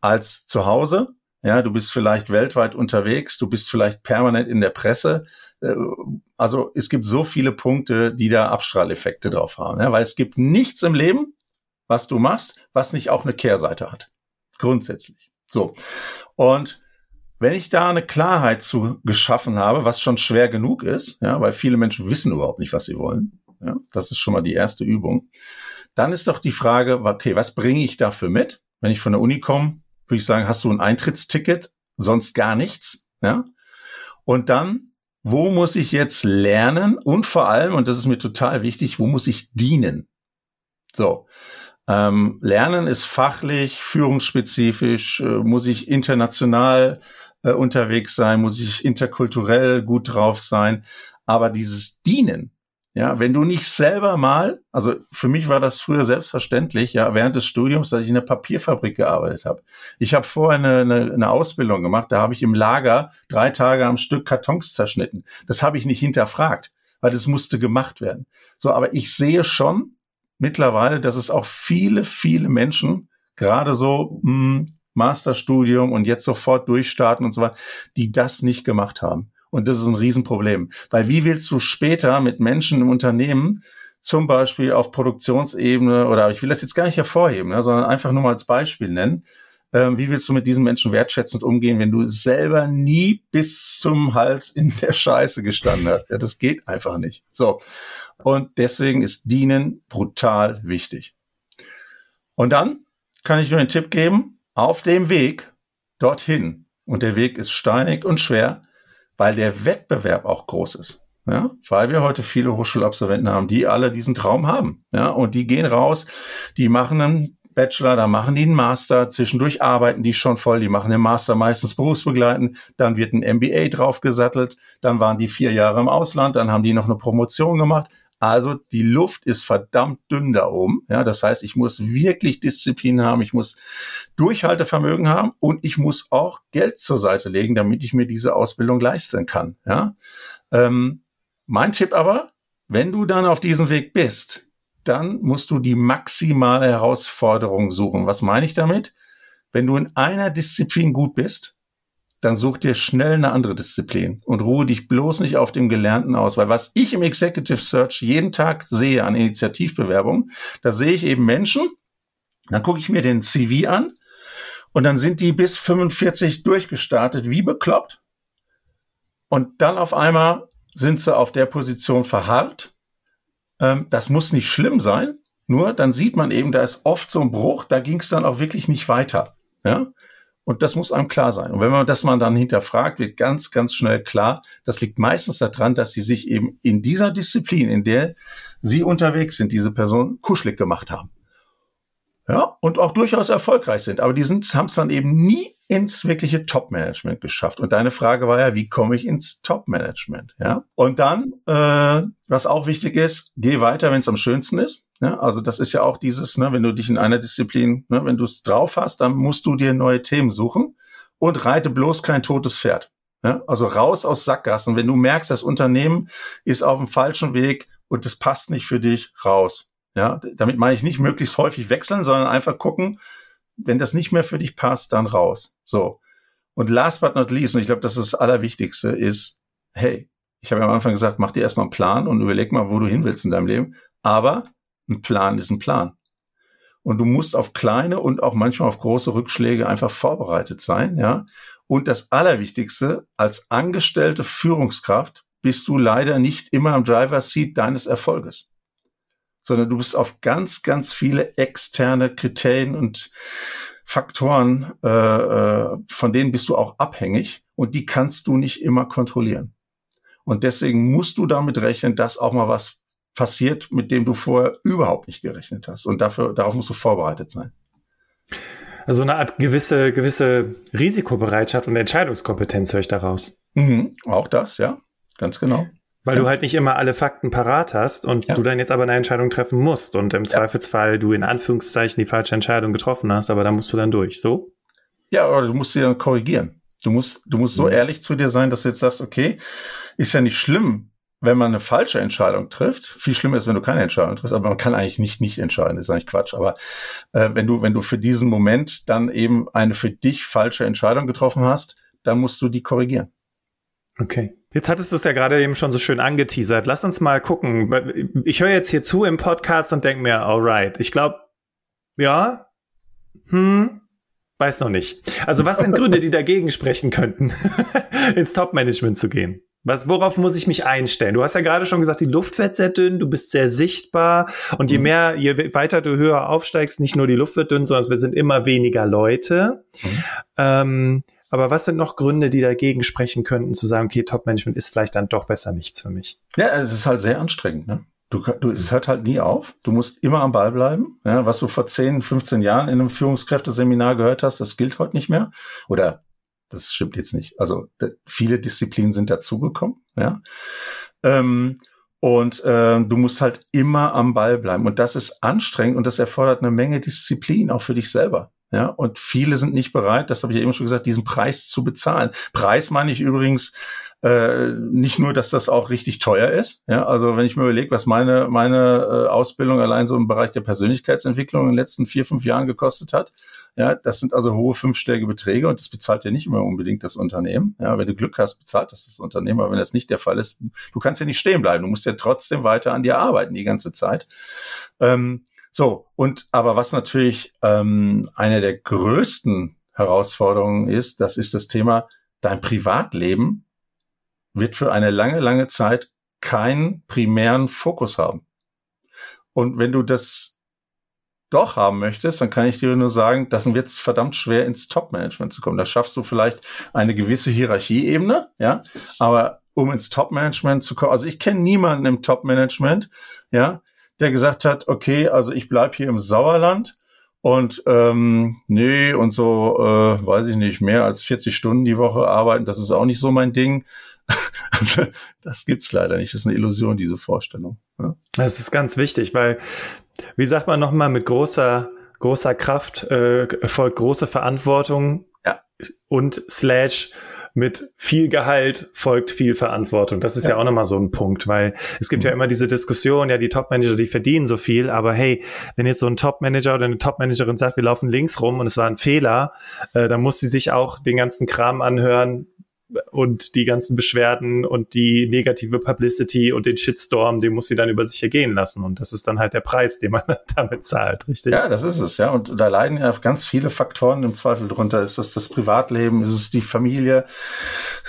S2: als zu Hause. Ja, du bist vielleicht weltweit unterwegs, du bist vielleicht permanent in der Presse. Äh, also es gibt so viele Punkte, die da Abstrahleffekte drauf haben, ja, weil es gibt nichts im Leben, was du machst, was nicht auch eine Kehrseite hat. Grundsätzlich. So. Und wenn ich da eine Klarheit zu geschaffen habe, was schon schwer genug ist, ja, weil viele Menschen wissen überhaupt nicht, was sie wollen, ja, das ist schon mal die erste Übung, dann ist doch die Frage, okay, was bringe ich dafür mit? Wenn ich von der Uni komme, würde ich sagen, hast du ein Eintrittsticket, sonst gar nichts, ja? Und dann wo muss ich jetzt lernen und vor allem, und das ist mir total wichtig, wo muss ich dienen? So. Ähm, lernen ist fachlich, führungsspezifisch, äh, muss ich international äh, unterwegs sein, muss ich interkulturell gut drauf sein. Aber dieses Dienen, ja, wenn du nicht selber mal, also für mich war das früher selbstverständlich, ja, während des Studiums, dass ich in einer Papierfabrik gearbeitet habe. Ich habe vorher eine, eine, eine Ausbildung gemacht, da habe ich im Lager drei Tage am Stück Kartons zerschnitten. Das habe ich nicht hinterfragt, weil das musste gemacht werden. So, aber ich sehe schon mittlerweile, dass es auch viele, viele Menschen, gerade so mh, hm, Masterstudium und jetzt sofort durchstarten und so weiter, die das nicht gemacht haben. Und das ist ein Riesenproblem. Weil wie willst du später mit Menschen im Unternehmen, zum Beispiel auf Produktionsebene, oder ich will das jetzt gar nicht hervorheben, ne, sondern einfach nur mal als Beispiel nennen, ähm, wie willst du mit diesen Menschen wertschätzend umgehen, wenn du selber nie bis zum Hals in der Scheiße gestanden hast? Ja, das geht einfach nicht. So. Und deswegen ist Dienen brutal wichtig. Und dann kann ich nur einen Tipp geben, auf dem Weg dorthin, und der Weg ist steinig und schwer, weil der Wettbewerb auch groß ist. Ja, weil wir heute viele Hochschulabsolventen haben, die alle diesen Traum haben. Ja, und die gehen raus, die machen einen Bachelor, da machen die einen Master, zwischendurch arbeiten die schon voll, die machen den Master meistens berufsbegleitend, dann wird ein MBA draufgesattelt, dann waren die vier Jahre im Ausland, dann haben die noch eine Promotion gemacht, also die Luft ist verdammt dünn da oben. Ja, das heißt, ich muss wirklich Disziplin haben, ich muss Durchhaltevermögen haben und ich muss auch Geld zur Seite legen, damit ich mir diese Ausbildung leisten kann. Ja, ähm, mein Tipp aber, wenn du dann auf diesem Weg bist, dann musst du die maximale Herausforderung suchen. Was meine ich damit? Wenn du in einer Disziplin gut bist, dann such dir schnell eine andere Disziplin und ruhe dich bloß nicht auf dem Gelernten aus, weil was ich im Executive Search jeden Tag sehe an Initiativbewerbungen, da sehe ich eben Menschen, dann gucke ich mir den CV an und dann sind die bis 45 durchgestartet, wie bekloppt. Und dann auf einmal sind sie auf der Position verharrt. Ähm, das muss nicht schlimm sein, nur dann sieht man eben, da ist oft so ein Bruch, da ging es dann auch wirklich nicht weiter. Ja? Und das muss einem klar sein. Und wenn man das mal dann hinterfragt, wird ganz, ganz schnell klar, das liegt meistens daran, dass sie sich eben in dieser Disziplin, in der sie unterwegs sind, diese Person kuschelig gemacht haben. Ja, und auch durchaus erfolgreich sind. Aber die haben es dann eben nie ins wirkliche Top-Management geschafft. Und deine Frage war ja, wie komme ich ins Top-Management? Ja. Und dann, äh, was auch wichtig ist, geh weiter, wenn es am schönsten ist. Ja, also das ist ja auch dieses, ne, wenn du dich in einer Disziplin, ne, wenn du es drauf hast, dann musst du dir neue Themen suchen und reite bloß kein totes Pferd. Ja, also raus aus Sackgassen. Wenn du merkst, das Unternehmen ist auf dem falschen Weg und das passt nicht für dich, raus. Ja, damit meine ich nicht möglichst häufig wechseln, sondern einfach gucken, wenn das nicht mehr für dich passt, dann raus. So. Und last but not least, und ich glaube, das ist das Allerwichtigste, ist, hey, Ich habe ja am Anfang gesagt, mach dir erstmal einen Plan und überleg mal, wo du hin willst in deinem Leben. Aber ein Plan ist ein Plan. Und du musst auf kleine und auch manchmal auf große Rückschläge einfach vorbereitet sein, ja. Und das Allerwichtigste, als angestellte Führungskraft bist du leider nicht immer am Driver's Seat deines Erfolges, sondern du bist auf ganz, ganz viele externe Kriterien und Faktoren, äh, äh von denen bist du auch abhängig und die kannst du nicht immer kontrollieren. Und deswegen musst du damit rechnen, dass auch mal was passiert, mit dem du vorher überhaupt nicht gerechnet hast. Und dafür, darauf musst du vorbereitet sein.
S1: Also eine Art gewisse, gewisse Risikobereitschaft und Entscheidungskompetenz höre ich daraus.
S2: Mhm, auch das, ja, ganz genau.
S1: Weil ja. du halt nicht immer alle Fakten parat hast und ja. du dann jetzt aber eine Entscheidung treffen musst und im ja. Zweifelsfall du in Anführungszeichen die falsche Entscheidung getroffen hast, aber da musst du dann durch, so?
S2: Ja, oder du musst sie dann korrigieren. Du musst, du musst so mhm. ehrlich zu dir sein, dass du jetzt sagst, okay, ist ja nicht schlimm, wenn man eine falsche Entscheidung trifft, viel schlimmer ist, wenn du keine Entscheidung triffst, aber man kann eigentlich nicht nicht entscheiden, das ist eigentlich Quatsch, aber äh, wenn du wenn du für diesen Moment dann eben eine für dich falsche Entscheidung getroffen hast, dann musst du die korrigieren.
S1: Okay. Jetzt hattest du es ja gerade eben schon so schön angeteasert. Lass uns mal gucken. Ich höre jetzt hier zu im Podcast und denke mir, alright, ich glaube, ja, hm, weiß noch nicht. Also was sind Gründe, die dagegen sprechen könnten, ins Top-Management zu gehen? Was, worauf muss ich mich einstellen? Du hast ja gerade schon gesagt, die Luft wird sehr dünn, du bist sehr sichtbar und je mhm. mehr, je weiter du höher aufsteigst, nicht nur die Luft wird dünn, sondern wir sind immer weniger Leute. Mhm. Ähm, aber was sind noch Gründe, die dagegen sprechen könnten, zu sagen, okay, Top-Management ist vielleicht dann doch besser nichts für mich?
S2: Ja, es ist halt sehr anstrengend. Ne? Du, du, es hört halt nie auf. Du musst immer am Ball bleiben. Ja, was du vor 10, 15 Jahren in einem Führungskräfteseminar gehört hast, das gilt heute nicht mehr. Oder das stimmt jetzt nicht. Also viele Disziplinen sind dazugekommen, ja. Ähm, und äh, du musst halt immer am Ball bleiben. Und das ist anstrengend und das erfordert eine Menge Disziplin, auch für dich selber. Ja, und viele sind nicht bereit, das habe ich ja eben schon gesagt, diesen Preis zu bezahlen. Preis meine ich übrigens äh, nicht nur, dass das auch richtig teuer ist. Ja, also wenn ich mir überlege, was meine meine äh, Ausbildung allein so im Bereich der Persönlichkeitsentwicklung in den letzten vier fünf Jahren gekostet hat, ja, das sind also hohe fünfstellige Beträge und das bezahlt ja nicht immer unbedingt das Unternehmen. Ja, wenn du Glück hast, bezahlt das das Unternehmen. Aber wenn das nicht der Fall ist, du kannst ja nicht stehen bleiben. Du musst ja trotzdem weiter an dir arbeiten die ganze Zeit. Ähm, so, und aber was natürlich ähm, eine der größten Herausforderungen ist, das ist das Thema, dein Privatleben wird für eine lange, lange Zeit keinen primären Fokus haben. Und wenn du das doch haben möchtest, dann kann ich dir nur sagen, das wird verdammt schwer ins Top-Management zu kommen. Da schaffst du vielleicht eine gewisse Hierarchieebene, ja, aber um ins Top-Management zu kommen, also ich kenne niemanden im Top-Management, ja, der gesagt hat, okay, also ich bleib hier im Sauerland und ähm, nee, und so, äh, weiß ich nicht, mehr als 40 Stunden die Woche arbeiten, das ist auch nicht so mein Ding. Also, das gibt's leider nicht. Das ist eine Illusion, diese Vorstellung.
S1: Ja. Das ist ganz wichtig, weil, wie sagt man nochmal, mit großer, großer Kraft äh, folgt große Verantwortung ja. und slash mit viel Gehalt folgt viel Verantwortung. Das ist ja, ja auch nochmal so ein Punkt, weil es gibt mhm. ja immer diese Diskussion, ja, die Top-Manager, die verdienen so viel, aber hey, wenn jetzt so ein Top-Manager oder eine Top-Managerin sagt, wir laufen links rum und es war ein Fehler, äh, dann muss sie sich auch den ganzen Kram anhören, und die ganzen Beschwerden und die negative Publicity und den Shitstorm, den muss sie dann über sich ergehen lassen. Und das ist dann halt der Preis, den man damit zahlt, richtig?
S2: Ja, das ist es, ja. Und da leiden ja ganz viele Faktoren im Zweifel drunter. Ist das das Privatleben? Ist es die Familie?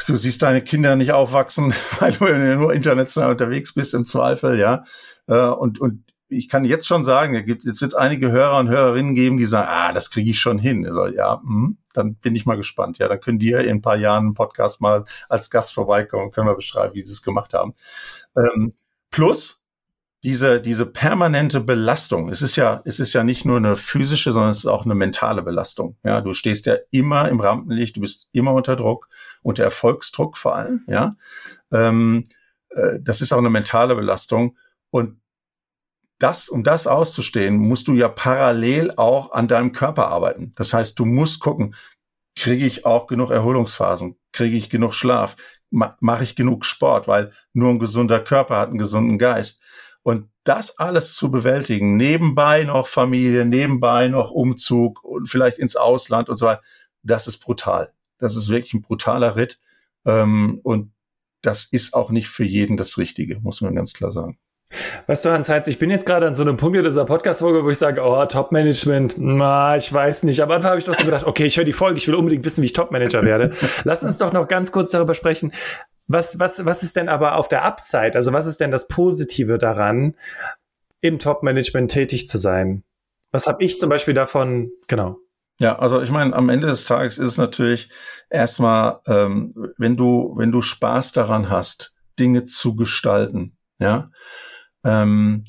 S2: Du siehst deine Kinder nicht aufwachsen, weil du nur international unterwegs bist im Zweifel, ja. Äh, und, und ich kann jetzt schon sagen, jetzt wird es einige Hörer und Hörerinnen geben, die sagen, ah, das kriege ich schon hin. Also, ja, mh, dann bin ich mal gespannt. Ja, dann können die ja in ein paar Jahren im Podcast mal als Gast vorbeikommen und können wir beschreiben, wie sie es gemacht haben. Ähm, plus diese, diese permanente Belastung. Es ist ja, es ist ja nicht nur eine physische, sondern es ist auch eine mentale Belastung. Ja, du stehst ja immer im Rampenlicht, du bist immer unter Druck, unter Erfolgsdruck vor allem. Ja, ähm, äh, das ist auch eine mentale Belastung und das, um das auszustehen, musst du ja parallel auch an deinem Körper arbeiten. Das heißt, du musst gucken, kriege ich auch genug Erholungsphasen? Kriege ich genug Schlaf? Mache ich genug Sport? Weil nur ein gesunder Körper hat einen gesunden Geist. Und das alles zu bewältigen, nebenbei noch Familie, nebenbei noch Umzug und vielleicht ins Ausland und so weiter, das ist brutal. Das ist wirklich ein brutaler Ritt. Ähm, und das ist auch nicht für jeden das Richtige, muss man ganz klar sagen.
S1: Weißt du, Hans-Heinz, ich bin jetzt gerade an so einem Punkt dieser Podcast-Folge, wo ich sage, oh, Top-Management, na, ich weiß nicht. Am Anfang habe ich doch so gedacht, okay, ich höre die Folge, ich will unbedingt wissen, wie ich Top-Manager werde. Lass uns doch noch ganz kurz darüber sprechen. Was, was, was ist denn aber auf der Upside? Also was ist denn das Positive daran, im Top-Management tätig zu sein? Was habe ich zum Beispiel davon, genau.
S2: Ja, also ich meine, am Ende des Tages ist es natürlich erstmal, ähm, wenn du, wenn du Spaß daran hast, Dinge zu gestalten, ja, ähm,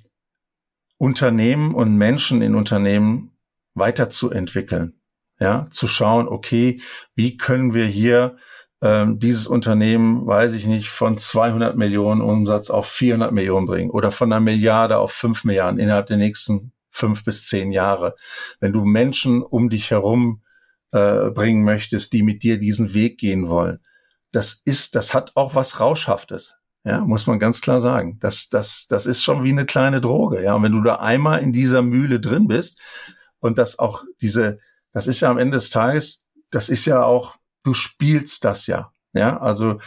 S2: Unternehmen und Menschen in Unternehmen weiterzuentwickeln. Ja, zu schauen, okay, wie können wir hier ähm, dieses Unternehmen, weiß ich nicht, von 200 Millionen Umsatz auf 400 Millionen bringen oder von einer Milliarde auf 5 Milliarden innerhalb der nächsten fünf bis zehn Jahre. Wenn du Menschen um dich herum äh, bringen möchtest, die mit dir diesen Weg gehen wollen, das ist, das hat auch was Rauschhaftes. Ja, muss man ganz klar sagen. Das, das, das ist schon wie eine kleine Droge. Ja, und wenn du da einmal in dieser Mühle drin bist und das auch diese, das ist ja am Ende des Tages, das ist ja auch, du spielst das ja. Ja, also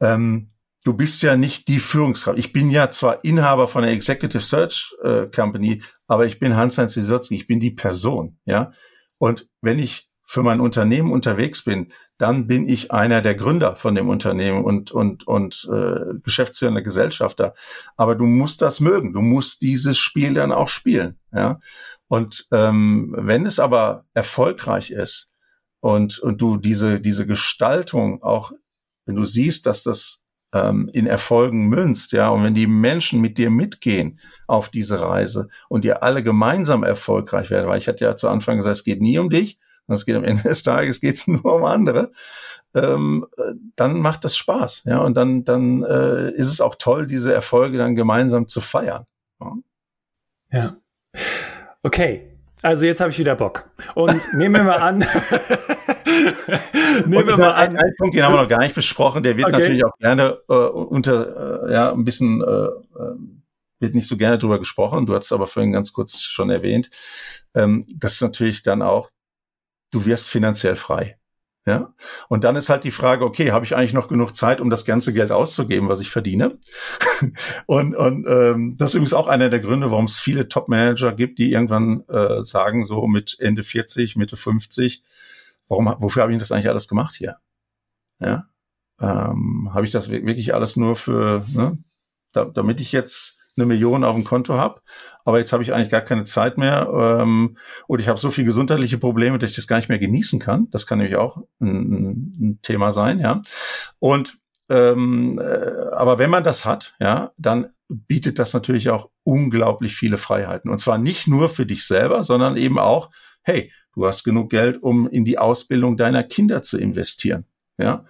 S2: ähm, du bist ja nicht die Führungskraft. Ich bin ja zwar Inhaber von der Executive Search äh, Company, aber ich bin Hans-Heinz Wiesotzki, ich bin die Person. Ja, und wenn ich für mein Unternehmen unterwegs bin, dann bin ich einer der Gründer von dem Unternehmen und, und, und äh, geschäftsführender Gesellschafter. Aber du musst das mögen. Du musst dieses Spiel dann auch spielen. Ja? Und ähm, wenn es aber erfolgreich ist und, und du diese, diese Gestaltung auch, wenn du siehst, dass das ähm, in Erfolgen münzt, ja, und wenn die Menschen mit dir mitgehen auf diese Reise und ihr alle gemeinsam erfolgreich werden, weil ich hatte ja zu Anfang gesagt, es geht nie um dich, und es geht am Ende des Tages geht's nur um andere, ähm, dann macht das Spaß. Ja, und dann, dann äh, ist es auch toll, diese Erfolge dann gemeinsam zu feiern.
S1: Ja. ja. Okay. Also jetzt habe ich wieder Bock. Und nehmen wir mal an.
S2: nehmen wir mal an. Einen Punkt, den haben wir noch gar nicht besprochen, der wird okay. natürlich auch gerne äh, unter, äh, ja, ein bisschen, äh, äh, wird nicht so gerne drüber gesprochen. Du hast es aber vorhin ganz kurz schon erwähnt. Ähm, das ist natürlich dann auch du wirst finanziell frei. Ja, und dann ist halt die Frage, okay, habe ich eigentlich noch genug Zeit, um das ganze Geld auszugeben, was ich verdiene? und und ähm, das ist übrigens auch einer der Gründe, warum es viele Top-Manager gibt, die irgendwann äh, sagen, so mit Ende 40, Mitte 50, warum, wofür habe ich das eigentlich alles gemacht hier? Ja, ähm, habe ich das wirklich alles nur für, ne, da, damit ich jetzt eine Million auf dem Konto habe, aber jetzt habe ich eigentlich gar keine Zeit mehr ähm, und ich habe so viele gesundheitliche Probleme, dass ich das gar nicht mehr genießen kann. Das kann nämlich auch ein, ein Thema sein, ja. Und ähm, äh, aber wenn man das hat, ja, dann bietet das natürlich auch unglaublich viele Freiheiten. Und zwar nicht nur für dich selber, sondern eben auch, hey, du hast genug Geld, um in die Ausbildung deiner Kinder zu investieren. Ja,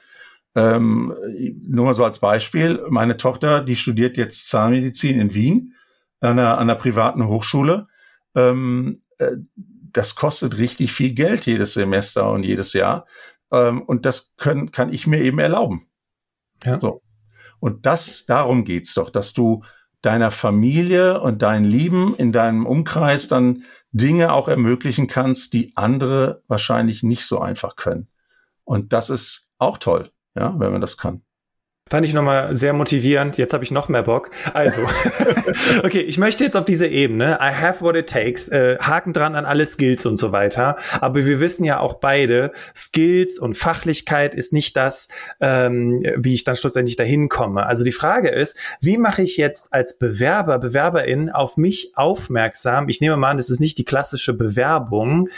S2: ähm, nur mal so als Beispiel, meine Tochter, die studiert jetzt Zahnmedizin in Wien an einer, an einer privaten Hochschule. Ähm, äh, das kostet richtig viel Geld jedes Semester und jedes Jahr. Ähm, und das können, kann ich mir eben erlauben. Ja. So. Und das, darum geht's doch, dass du deiner Familie und deinen Lieben in deinem Umkreis dann Dinge auch ermöglichen kannst, die andere wahrscheinlich nicht so einfach können. Und das ist auch toll ja, wenn man das kann.
S1: Fand ich nochmal sehr motivierend. Jetzt habe ich noch mehr Bock. Also, okay, ich möchte jetzt auf diese Ebene, I have what it takes, äh, Haken dran an alle Skills und so weiter. Aber wir wissen ja auch beide, Skills und Fachlichkeit ist nicht das, ähm, wie ich dann schlussendlich dahin komme. Also die Frage ist, wie mache ich jetzt als Bewerber, Bewerberin auf mich aufmerksam? Ich nehme mal an, das ist nicht die klassische Bewerbung.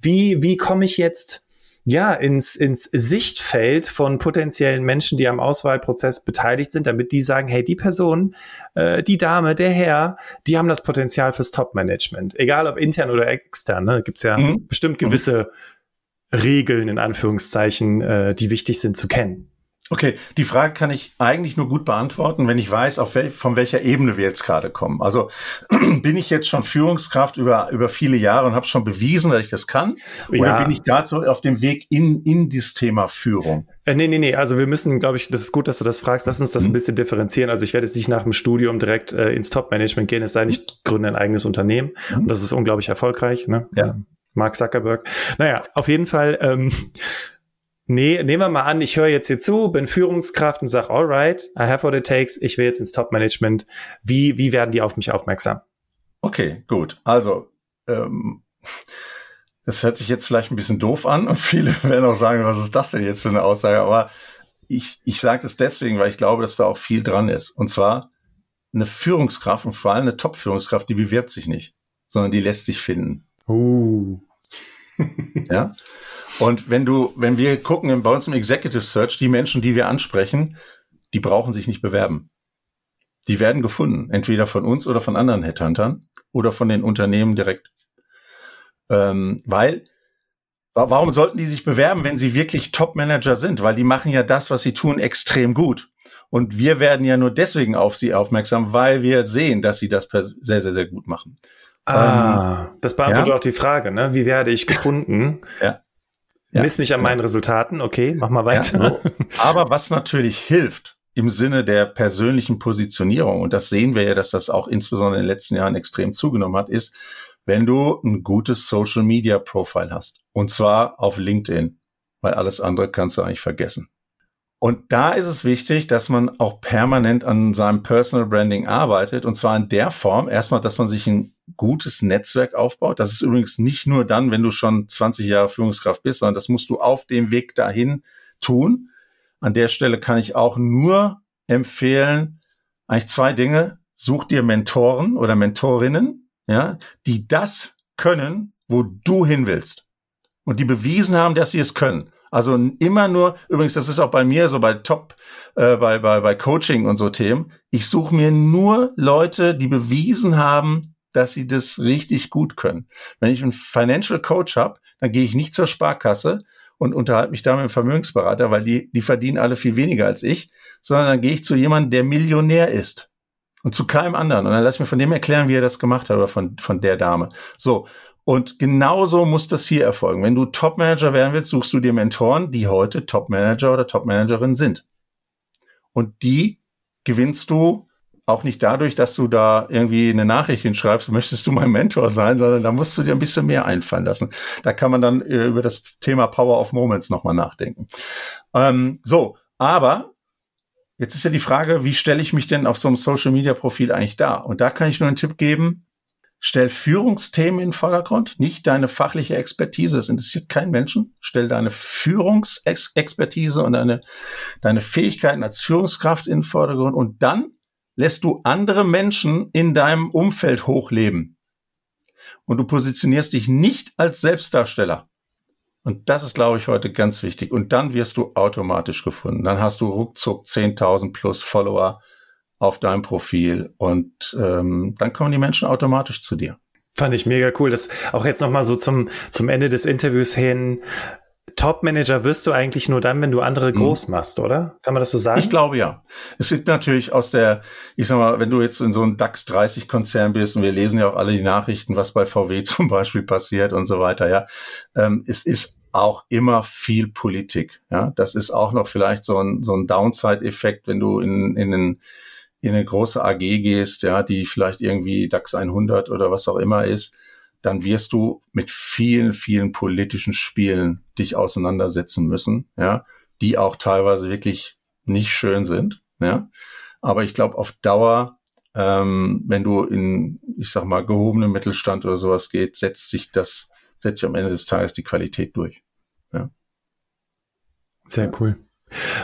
S1: Wie, wie komme ich jetzt ja, ins, ins Sichtfeld von potenziellen Menschen, die am Auswahlprozess beteiligt sind, damit die sagen, hey, die Person, äh, die Dame, der Herr, die haben das Potenzial fürs Top-Management. Egal ob intern oder extern, ne? gibt es ja mhm. bestimmt gewisse mhm. Regeln, in Anführungszeichen, äh, die wichtig sind zu kennen.
S2: Okay, die Frage kann ich eigentlich nur gut beantworten, wenn ich weiß, auf wel von welcher Ebene wir jetzt gerade kommen. Also bin ich jetzt schon Führungskraft über, über viele Jahre und habe schon bewiesen, dass ich das kann? Oder ja. bin ich gerade so auf dem Weg in, in dieses Thema Führung?
S1: Äh, nee, nee, nee. Also wir müssen, glaube ich, das ist gut, dass du das fragst. Lass uns das mhm. ein bisschen differenzieren. Also ich werde jetzt nicht nach dem Studium direkt äh, ins Top-Management gehen, es sei denn, ich gründe ein eigenes Unternehmen. Mhm. Und das ist unglaublich erfolgreich. Ne? Ja. Mark Zuckerberg. Naja, auf jeden Fall. Ähm, Nee, nehmen wir mal an, ich höre jetzt hier zu, bin Führungskraft und sage, alright, I have what it takes, ich will jetzt ins Top-Management. Wie, wie werden die auf mich aufmerksam?
S2: Okay, gut. Also, ähm, das hört sich jetzt vielleicht ein bisschen doof an und viele werden auch sagen, was ist das denn jetzt für eine Aussage? Aber ich, ich sage das deswegen, weil ich glaube, dass da auch viel dran ist. Und zwar eine Führungskraft und vor allem eine Top-Führungskraft, die bewirbt sich nicht, sondern die lässt sich finden.
S1: Uh.
S2: ja. Und wenn du, wenn wir gucken bei uns im Executive Search, die Menschen, die wir ansprechen, die brauchen sich nicht bewerben. Die werden gefunden, entweder von uns oder von anderen Headhuntern oder von den Unternehmen direkt. Ähm, weil, warum sollten die sich bewerben, wenn sie wirklich Top-Manager sind? Weil die machen ja das, was sie tun, extrem gut. Und wir werden ja nur deswegen auf sie aufmerksam, weil wir sehen, dass sie das sehr, sehr, sehr gut machen.
S1: Ah, ähm, das beantwortet ja? auch die Frage, ne? Wie werde ich gefunden?
S2: ja.
S1: Ja. Miss mich an meinen Resultaten, okay, mach mal weiter. Ja, so.
S2: Aber was natürlich hilft im Sinne der persönlichen Positionierung, und das sehen wir ja, dass das auch insbesondere in den letzten Jahren extrem zugenommen hat, ist, wenn du ein gutes Social Media Profile hast. Und zwar auf LinkedIn, weil alles andere kannst du eigentlich vergessen. Und da ist es wichtig, dass man auch permanent an seinem Personal Branding arbeitet. Und zwar in der Form, erstmal, dass man sich ein gutes Netzwerk aufbaut. Das ist übrigens nicht nur dann, wenn du schon 20 Jahre Führungskraft bist, sondern das musst du auf dem Weg dahin tun. An der Stelle kann ich auch nur empfehlen, eigentlich zwei Dinge. Such dir Mentoren oder Mentorinnen, ja, die das können, wo du hin willst. Und die bewiesen haben, dass sie es können. Also immer nur, übrigens, das ist auch bei mir so bei Top, äh, bei, bei, bei Coaching und so Themen. Ich suche mir nur Leute, die bewiesen haben, dass sie das richtig gut können. Wenn ich einen Financial Coach habe, dann gehe ich nicht zur Sparkasse und unterhalte mich da mit dem Vermögensberater, weil die, die verdienen alle viel weniger als ich, sondern dann gehe ich zu jemandem, der Millionär ist. Und zu keinem anderen. Und dann lass mir von dem erklären, wie er das gemacht hat oder von, von der Dame. So. Und genauso muss das hier erfolgen. Wenn du Top-Manager werden willst, suchst du dir Mentoren, die heute Top-Manager oder Top-Managerin sind. Und die gewinnst du auch nicht dadurch, dass du da irgendwie eine Nachricht hinschreibst, möchtest du mein Mentor sein, sondern da musst du dir ein bisschen mehr einfallen lassen. Da kann man dann äh, über das Thema Power of Moments nochmal nachdenken. Ähm, so, aber jetzt ist ja die Frage, wie stelle ich mich denn auf so einem Social Media Profil eigentlich dar? Und da kann ich nur einen Tipp geben, Stell Führungsthemen in den Vordergrund, nicht deine fachliche Expertise. Es interessiert keinen Menschen. Stell deine Führungsexpertise und deine, deine Fähigkeiten als Führungskraft in den Vordergrund und dann lässt du andere Menschen in deinem Umfeld hochleben. Und du positionierst dich nicht als Selbstdarsteller. Und das ist, glaube ich, heute ganz wichtig. Und dann wirst du automatisch gefunden. Dann hast du ruckzuck 10.000 plus Follower auf deinem Profil und ähm, dann kommen die Menschen automatisch zu dir.
S1: Fand ich mega cool. Das auch jetzt nochmal so zum, zum Ende des Interviews hin. Top-Manager wirst du eigentlich nur dann, wenn du andere mhm. groß machst, oder? Kann man das so sagen?
S2: Ich glaube ja. Es gibt natürlich aus der, ich sag mal, wenn du jetzt in so einem DAX 30 Konzern bist und wir lesen ja auch alle die Nachrichten, was bei VW zum Beispiel passiert und so weiter, ja. Ähm, es ist auch immer viel Politik, ja. Das ist auch noch vielleicht so ein, so ein Downside-Effekt, wenn du in, in einen in eine große AG gehst, ja, die vielleicht irgendwie DAX 100 oder was auch immer ist, dann wirst du mit vielen, vielen politischen Spielen dich auseinandersetzen müssen, ja, die auch teilweise wirklich nicht schön sind, ja. Aber ich glaube, auf Dauer, ähm, wenn du in, ich sag mal, gehobenen Mittelstand oder sowas geht, setzt sich das, setzt sich am Ende des Tages die Qualität durch. Ja.
S1: Sehr cool.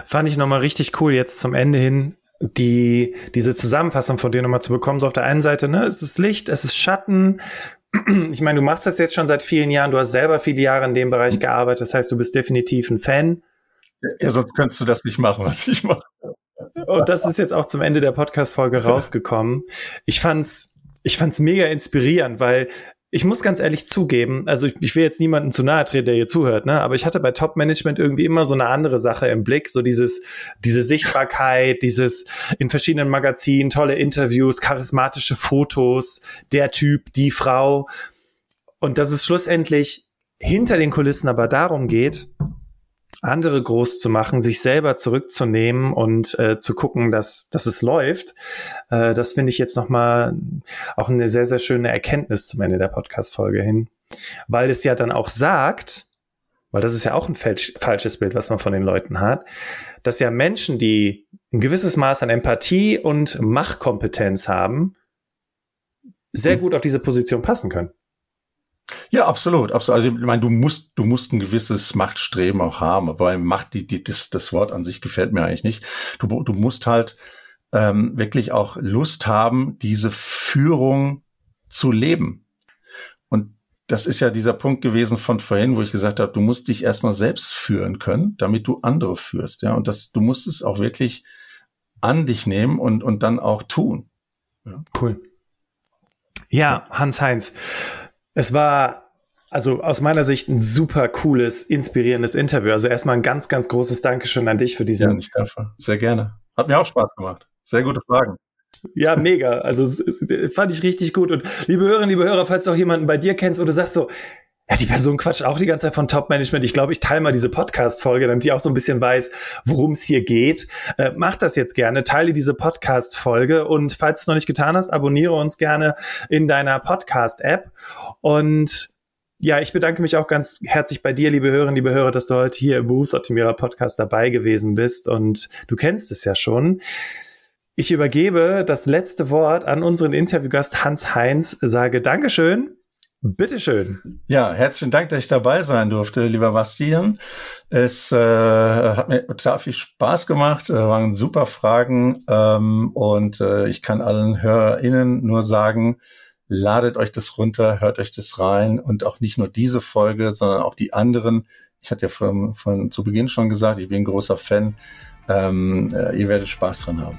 S1: Fand ich nochmal richtig cool jetzt zum Ende hin die, diese Zusammenfassung von dir nochmal zu bekommen. So auf der einen Seite, ne, es ist Licht, es ist Schatten. Ich meine, du machst das jetzt schon seit vielen Jahren, du hast selber viele Jahre in dem Bereich gearbeitet, das heißt, du bist definitiv ein Fan.
S2: Ja, sonst könntest du das nicht machen, was ich mache.
S1: Und das ist jetzt auch zum Ende der Podcast-Folge rausgekommen. Ich fand's, ich fand's mega inspirierend, weil ich muss ganz ehrlich zugeben, also ich, ich, will jetzt niemanden zu nahe treten, der hier zuhört, ne? aber ich hatte bei Top-Management irgendwie immer so eine andere Sache im Blick, so dieses, diese Sichtbarkeit, dieses in verschiedenen Magazinen, tolle Interviews, charismatische Fotos, der Typ, die Frau. Und dass es schlussendlich hinter den Kulissen aber darum geht, andere groß zu machen, sich selber zurückzunehmen und äh, zu gucken, dass, dass es läuft. Äh, das finde ich jetzt nochmal auch eine sehr, sehr schöne Erkenntnis zum Ende der Podcast-Folge hin. Weil es ja dann auch sagt, weil das ist ja auch ein falsches Bild, was man von den Leuten hat, dass ja Menschen, die ein gewisses Maß an Empathie und Machkompetenz haben, sehr mhm. gut auf diese Position passen können.
S2: Ja, absolut, absolut. Also ich meine, du musst, du musst ein gewisses Machtstreben auch haben, aber Macht, die, die, das, das Wort an sich gefällt mir eigentlich nicht. Du, du musst halt ähm, wirklich auch Lust haben, diese Führung zu leben. Und das ist ja dieser Punkt gewesen von vorhin, wo ich gesagt habe, du musst dich erstmal selbst führen können, damit du andere führst, ja. Und das, du musst es auch wirklich an dich nehmen und, und dann auch tun.
S1: Ja. Cool. Ja, Hans-Heinz, es war also aus meiner Sicht ein super cooles, inspirierendes Interview. Also erstmal ein ganz, ganz großes Dankeschön an dich für diesen.
S2: Ja, ich dafür. Sehr gerne. Hat mir auch Spaß gemacht. Sehr gute Fragen.
S1: Ja, mega. Also fand ich richtig gut. Und liebe Hörerinnen, liebe Hörer, falls du auch jemanden bei dir kennst, wo du sagst so, ja, die Person quatscht auch die ganze Zeit von Top-Management. Ich glaube, ich teile mal diese Podcast-Folge, damit die auch so ein bisschen weiß, worum es hier geht. Äh, mach das jetzt gerne, teile diese Podcast-Folge und falls du es noch nicht getan hast, abonniere uns gerne in deiner Podcast-App. Und ja, ich bedanke mich auch ganz herzlich bei dir, liebe Hörerinnen, liebe Hörer, dass du heute hier im Berufsoptimierer Podcast dabei gewesen bist. Und du kennst es ja schon. Ich übergebe das letzte Wort an unseren Interviewgast Hans Heinz, sage Dankeschön Bitteschön.
S2: Ja, herzlichen Dank, dass ich dabei sein durfte, lieber Bastian. Es äh, hat mir total viel Spaß gemacht, äh, waren super Fragen ähm, und äh, ich kann allen HörerInnen nur sagen, ladet euch das runter, hört euch das rein und auch nicht nur diese Folge, sondern auch die anderen. Ich hatte ja von, von zu Beginn schon gesagt, ich bin ein großer Fan. Ähm, äh, ihr werdet Spaß dran haben.